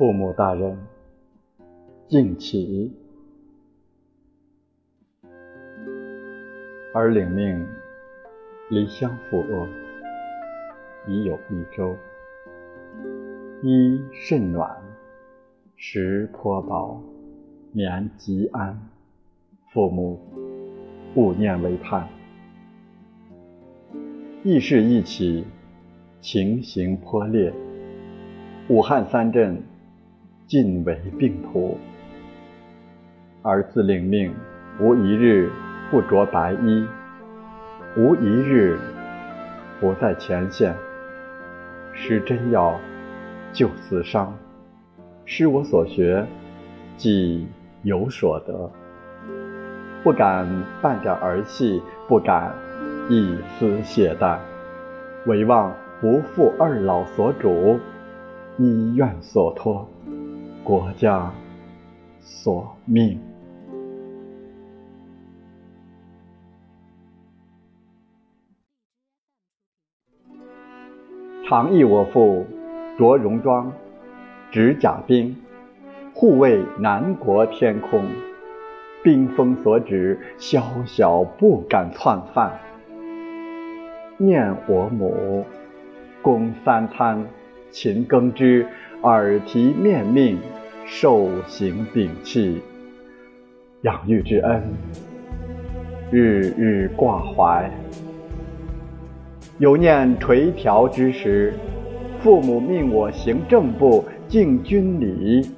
父母大人，敬起。而领命离乡赴恶，已有一周。衣甚暖，食颇饱，眠极安。父母勿念为盼。疫事一起，情形颇烈。武汉三镇尽为病途，儿子领命，无一日。不着白衣，无一日不在前线，施真药，救死伤，施我所学，即有所得。不敢半点儿戏，不敢一丝懈怠，唯望不负二老所嘱，医院所托，国家所命。常忆我父着戎装，执甲兵，护卫南国天空。兵锋所指，宵小不敢窜犯。念我母，供三餐，勤耕织，耳提面命，受刑摒弃，养育之恩，日日挂怀。犹念垂髫之时，父母命我行正步，敬军礼，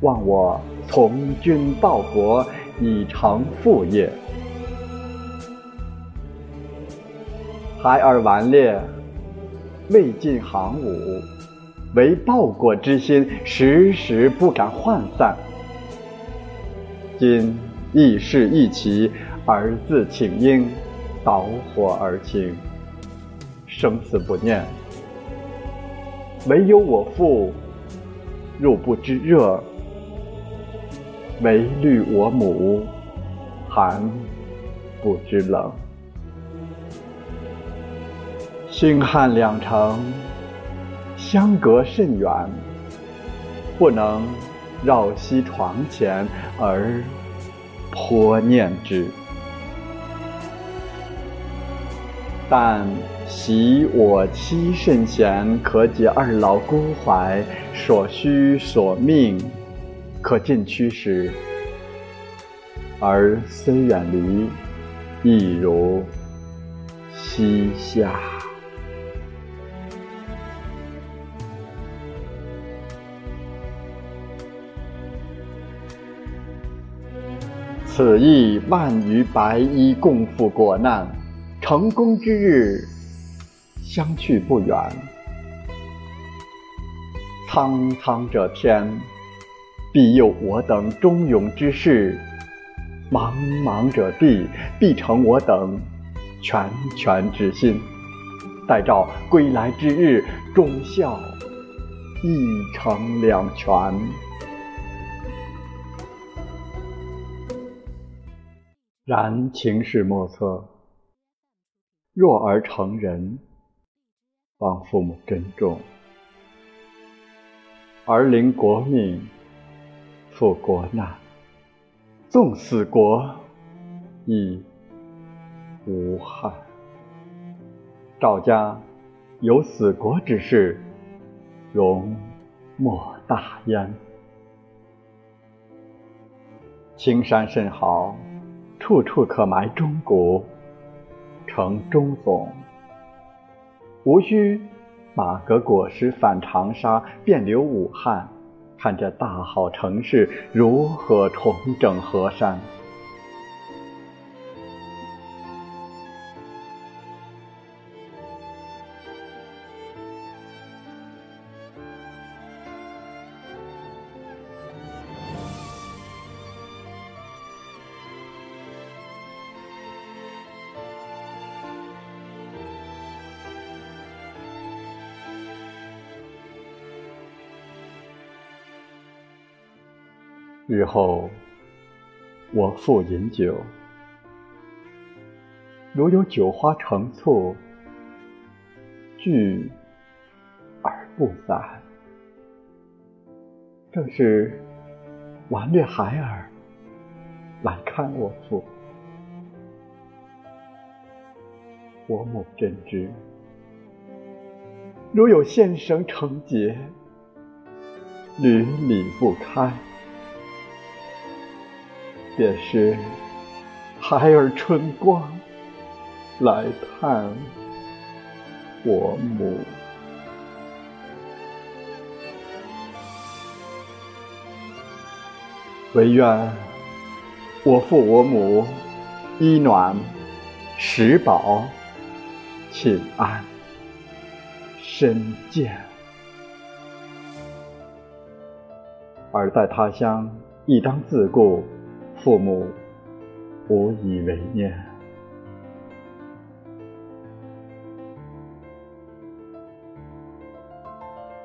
望我从军报国，以成父业。孩儿顽劣，未尽行伍，唯报国之心，时时不敢涣散。今义事一起，儿子请缨，导火而行。生死不念，唯有我父入不知热，唯虑我母寒不知冷。星汉两城相隔甚远，不能绕膝床前而颇念之。但习我妻甚贤，可解二老孤怀，所需所命，可尽驱使。而虽远离，亦如膝下。此役万余白衣共赴国难。成功之日，相去不远。苍苍者天，必佑我等忠勇之士；茫茫者地，必成我等拳拳之心。待召归来之日，忠孝一成两全。然情势莫测。若而成人，望父母珍重。儿临国命，赴国难，纵死国，亦无憾。赵家有死国之事，容莫大焉。青山甚好，处处可埋忠骨。成中总，无需马革裹尸返长沙，便留武汉，看这大好城市如何重整河山。日后，我复饮酒，如有酒花成簇，聚而不散。正是顽劣孩儿来看我父。我母真知，如有先生成结，屡礼不开，便是孩儿春光来探我母。唯愿我父我母衣暖食饱。请安，身健。而在他乡，亦当自顾，父母无以为念。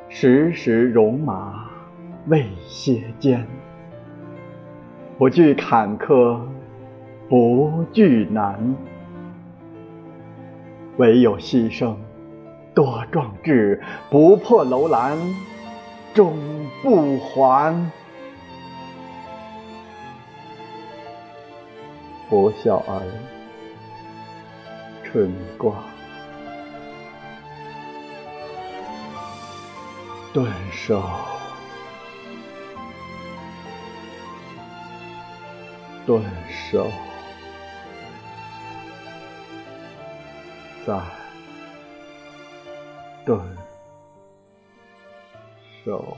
时时戎马未歇间，不惧坎坷，不惧难。唯有牺牲多壮志，不破楼兰终不还。拂晓而春光断手。断手。再断手。